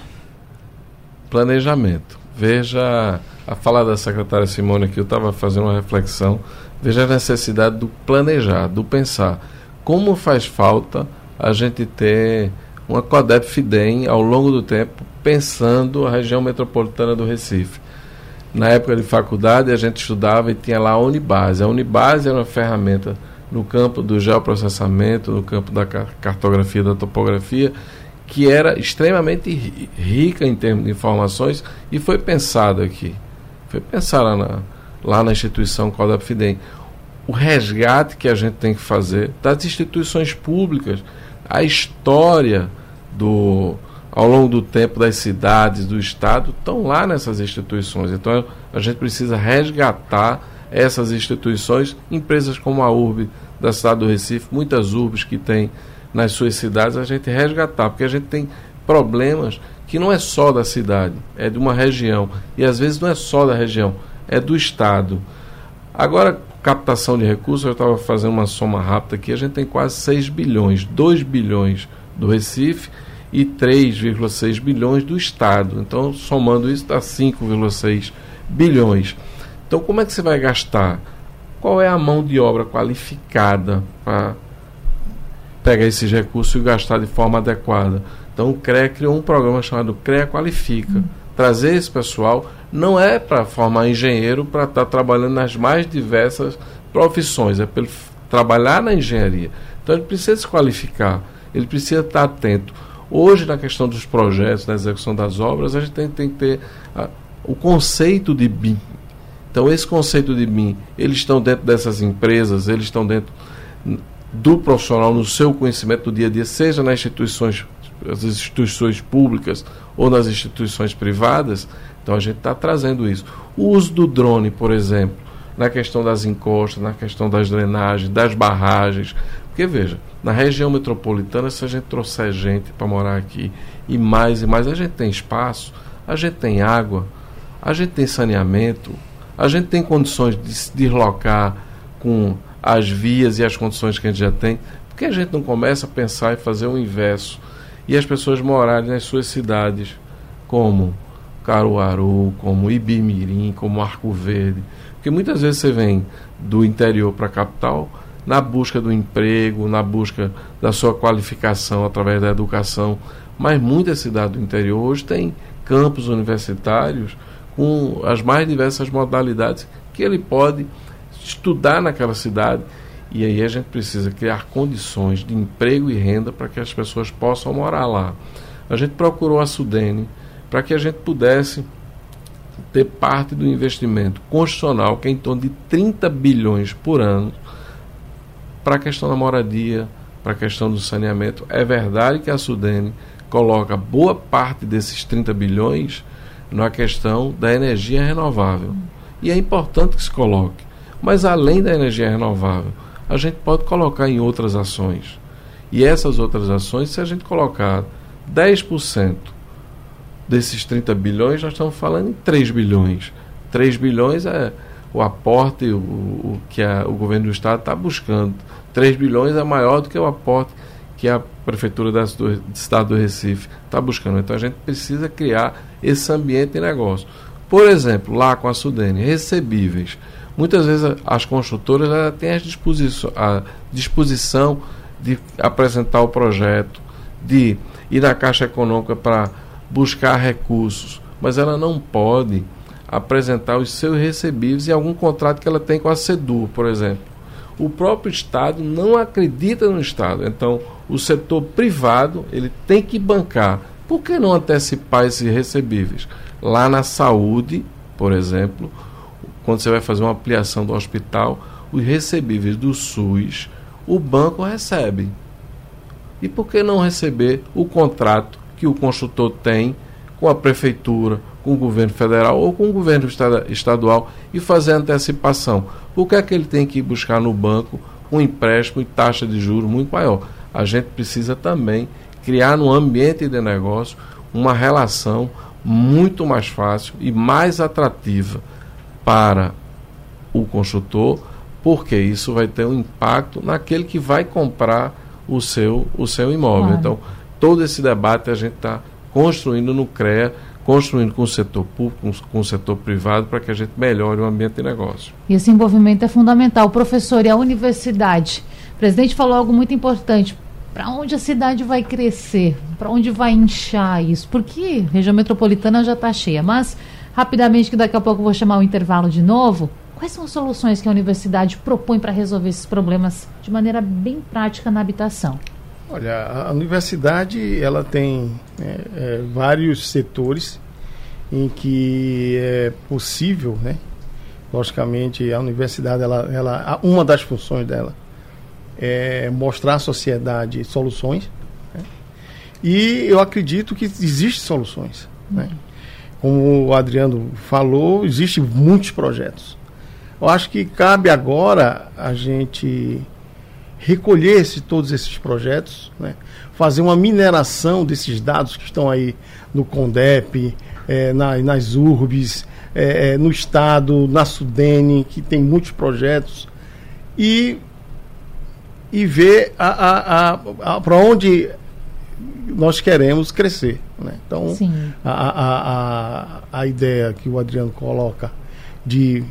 Planejamento. Veja a fala da secretária Simone aqui, eu estava fazendo uma reflexão. Veja a necessidade do planejar, do pensar. Como faz falta a gente ter uma CODEP FIDEM ao longo do tempo, pensando a região metropolitana do Recife na época de faculdade a gente estudava e tinha lá a Unibase. A Unibase era uma ferramenta no campo do geoprocessamento, no campo da cartografia, da topografia, que era extremamente rica em termos de informações e foi pensado aqui. Foi pensado lá na, lá na instituição Codap Fidem. O resgate que a gente tem que fazer das instituições públicas, a história do ao longo do tempo das cidades, do Estado, estão lá nessas instituições. Então a gente precisa resgatar essas instituições, empresas como a URB da cidade do Recife, muitas URBs que tem nas suas cidades, a gente resgatar, porque a gente tem problemas que não é só da cidade, é de uma região. E às vezes não é só da região, é do Estado. Agora, captação de recursos, eu estava fazendo uma soma rápida aqui, a gente tem quase 6 bilhões, 2 bilhões do Recife e 3,6 bilhões do Estado. Então, somando isso, dá 5,6 bilhões. Então, como é que você vai gastar? Qual é a mão de obra qualificada para pegar esses recursos e gastar de forma adequada? Então, o CREA criou um programa chamado CREA Qualifica. Hum. Trazer esse pessoal não é para formar engenheiro para estar tá trabalhando nas mais diversas profissões, é para trabalhar na engenharia. Então, ele precisa se qualificar, ele precisa estar tá atento. Hoje, na questão dos projetos, na execução das obras, a gente tem, tem que ter a, o conceito de BIM, então, esse conceito de BIM, eles estão dentro dessas empresas, eles estão dentro do profissional no seu conhecimento do dia a dia, seja nas instituições, as instituições públicas ou nas instituições privadas. Então, a gente está trazendo isso. O uso do drone, por exemplo, na questão das encostas, na questão das drenagens, das barragens. Porque, veja, na região metropolitana, se a gente trouxer gente para morar aqui e mais e mais, a gente tem espaço, a gente tem água, a gente tem saneamento, a gente tem condições de se deslocar com as vias e as condições que a gente já tem, por que a gente não começa a pensar e fazer o inverso e as pessoas morarem nas suas cidades, como Caruaru, como Ibimirim, como Arco Verde? Porque muitas vezes você vem do interior para a capital na busca do emprego, na busca da sua qualificação através da educação, mas muitas cidades do interior hoje têm campos universitários com as mais diversas modalidades que ele pode estudar naquela cidade. E aí a gente precisa criar condições de emprego e renda para que as pessoas possam morar lá. A gente procurou a Sudene para que a gente pudesse ter parte do investimento constitucional, que é em torno de 30 bilhões por ano, para a questão da moradia, para a questão do saneamento. É verdade que a Sudene coloca boa parte desses 30 bilhões na questão da energia renovável. E é importante que se coloque. Mas além da energia renovável, a gente pode colocar em outras ações. E essas outras ações, se a gente colocar 10% desses 30 bilhões, nós estamos falando em 3 bilhões. 3 bilhões é o aporte o, o que a, o governo do Estado está buscando. 3 bilhões é maior do que o aporte que a Prefeitura do, do Estado do Recife está buscando. Então a gente precisa criar esse ambiente de negócio. Por exemplo, lá com a Sudene, recebíveis. Muitas vezes as construtoras têm a disposição de apresentar o projeto, de ir na Caixa Econômica para buscar recursos, mas ela não pode apresentar os seus recebíveis em algum contrato que ela tem com a SEDUR, por exemplo. O próprio Estado não acredita no Estado. Então, o setor privado ele tem que bancar. Por que não antecipar esses recebíveis? Lá na saúde, por exemplo, quando você vai fazer uma ampliação do hospital, os recebíveis do SUS, o banco recebe. E por que não receber o contrato que o construtor tem com a prefeitura, com o governo federal ou com o governo estadual e fazer antecipação? Por que é que ele tem que ir buscar no banco um empréstimo e taxa de juros muito maior? a gente precisa também criar no ambiente de negócio uma relação muito mais fácil e mais atrativa para o construtor, porque isso vai ter um impacto naquele que vai comprar o seu, o seu imóvel. Claro. Então, todo esse debate a gente está construindo no CREA, construindo com o setor público, com, o setor privado, para que a gente melhore o ambiente de negócio. E esse envolvimento é fundamental. Professor, e a universidade? O presidente falou algo muito importante para onde a cidade vai crescer, para onde vai inchar isso, porque a região metropolitana já está cheia. Mas, rapidamente, que daqui a pouco eu vou chamar o intervalo de novo, quais são as soluções que a universidade propõe para resolver esses problemas de maneira bem prática na habitação? Olha, a universidade ela tem é, é, vários setores em que é possível, né? Logicamente, a universidade, ela, ela, uma das funções dela é, mostrar à sociedade soluções. Né? E eu acredito que existem soluções. Né? Como o Adriano falou, existem muitos projetos. Eu acho que cabe agora a gente recolher esse, todos esses projetos, né? fazer uma mineração desses dados que estão aí no CONDEP, é, na, nas URBs, é, é, no Estado, na Sudene, que tem muitos projetos, e, e ver a, a, a, a para onde nós queremos crescer. Né? Então, a, a, a, a ideia que o Adriano coloca de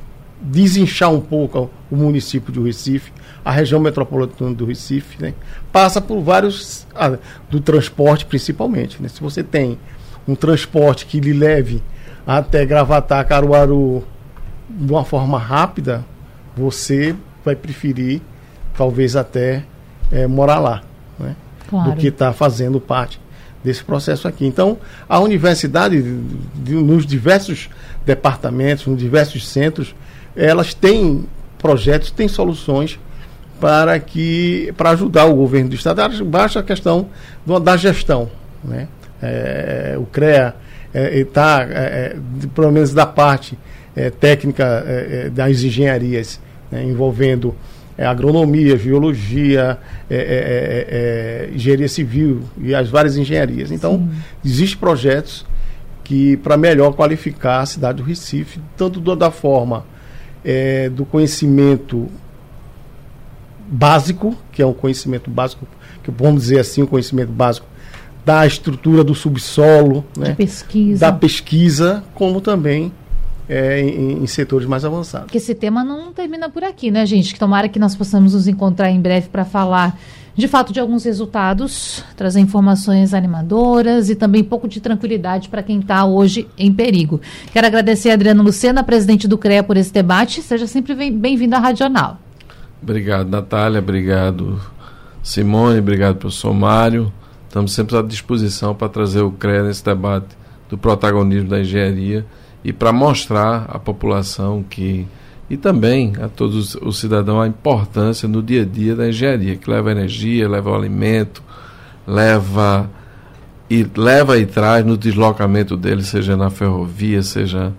desinchar um pouco o município de Recife, a região metropolitana do Recife, né? passa por vários. Ah, do transporte principalmente. Né? Se você tem um transporte que lhe leve até Gravatar, Caruaru de uma forma rápida, você vai preferir talvez até é, morar lá. Né? Claro. Do que está fazendo parte desse processo aqui. Então, a universidade, de, nos diversos departamentos, nos diversos centros, elas têm projetos, têm soluções para que para ajudar o governo do estado. Baixa a questão do, da gestão, né? É, o CREA está, é, é, é pelo menos da parte é, técnica é, das engenharias, né? envolvendo agronomia, biologia, engenharia civil e as várias engenharias. Então, existem projetos que para melhor qualificar a cidade do Recife, tanto da forma é, do conhecimento básico, que é um conhecimento básico, que vamos dizer assim, um conhecimento básico da estrutura do subsolo, né, pesquisa. da pesquisa, como também é, em, em, setores mais avançados. Porque esse tema não termina por aqui, né, gente? Que tomara que nós possamos nos encontrar em breve para falar de fato de alguns resultados, trazer informações animadoras e também um pouco de tranquilidade para quem está hoje em perigo. Quero agradecer a Adriano Lucena, presidente do CREA, por esse debate. Seja sempre bem-vindo à Radional. Obrigado, Natália. Obrigado, Simone. Obrigado, professor Mário. Estamos sempre à disposição para trazer o CREA nesse debate do protagonismo da engenharia e para mostrar à população que e também a todos os cidadãos a importância no dia a dia da engenharia, que leva energia, leva alimento, leva e leva e traz no deslocamento dele, seja na ferrovia, seja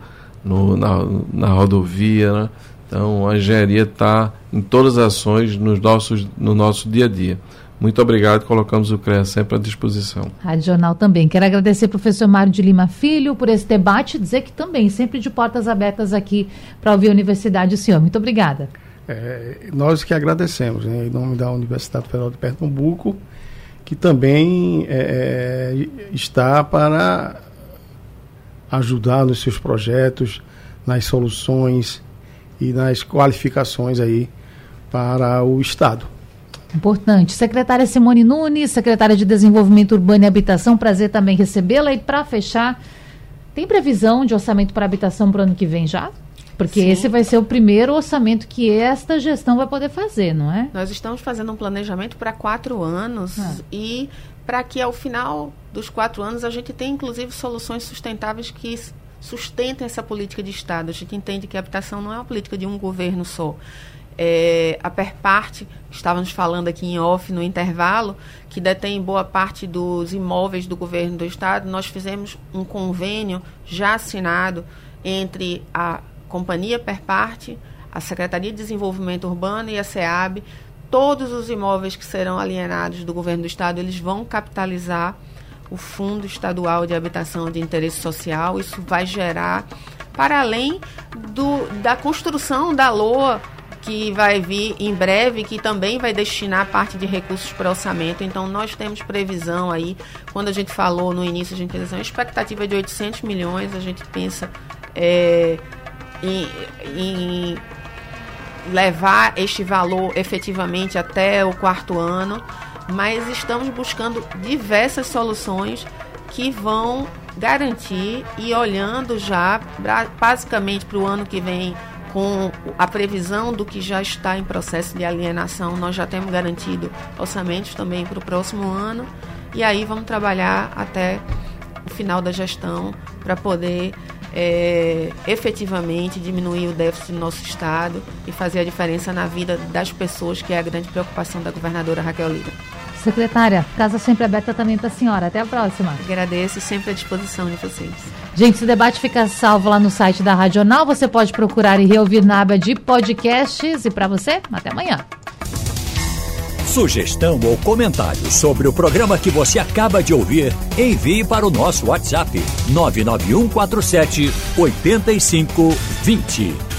no, na, na rodovia. Né? Então a engenharia está em todas as ações nos nossos, no nosso dia a dia. Muito obrigado, colocamos o CREA sempre à disposição. Rádio Jornal também. Quero agradecer ao professor Mário de Lima Filho por esse debate e dizer que também, sempre de portas abertas aqui para ouvir a Universidade, o senhor. Muito obrigada. É, nós que agradecemos, né, em nome da Universidade Federal de Pernambuco, que também é, é está para ajudar nos seus projetos, nas soluções e nas qualificações aí para o Estado. Importante. Secretária Simone Nunes, secretária de Desenvolvimento Urbano e Habitação, prazer também recebê-la. E para fechar, tem previsão de orçamento para habitação para o ano que vem já? Porque Sim. esse vai ser o primeiro orçamento que esta gestão vai poder fazer, não é? Nós estamos fazendo um planejamento para quatro anos ah. e para que ao final dos quatro anos a gente tenha inclusive soluções sustentáveis que sustentem essa política de Estado. A gente entende que a habitação não é uma política de um governo só é, a Perparte, estávamos falando aqui em off no intervalo, que detém boa parte dos imóveis do governo do estado, nós fizemos um convênio já assinado entre a Companhia Perparte, a Secretaria de Desenvolvimento Urbano e a SEAB. Todos os imóveis que serão alienados do governo do estado, eles vão capitalizar o Fundo Estadual de Habitação de Interesse Social. Isso vai gerar, para além do, da construção da LOA que vai vir em breve, que também vai destinar parte de recursos para orçamento. Então, nós temos previsão aí, quando a gente falou no início, a gente fez uma expectativa de 800 milhões, a gente pensa é, em, em levar este valor efetivamente até o quarto ano, mas estamos buscando diversas soluções que vão garantir e olhando já basicamente para o ano que vem com a previsão do que já está em processo de alienação, nós já temos garantido orçamentos também para o próximo ano. E aí vamos trabalhar até o final da gestão para poder é, efetivamente diminuir o déficit do nosso Estado e fazer a diferença na vida das pessoas, que é a grande preocupação da governadora Raquel Lira. Secretária, casa sempre aberta também para a senhora. Até a próxima. Agradeço, sempre à disposição de vocês. Gente, esse debate fica salvo lá no site da Radional. Você pode procurar e reouvir na aba de podcasts. E para você, até amanhã. Sugestão ou comentário sobre o programa que você acaba de ouvir, envie para o nosso WhatsApp 99147 8520.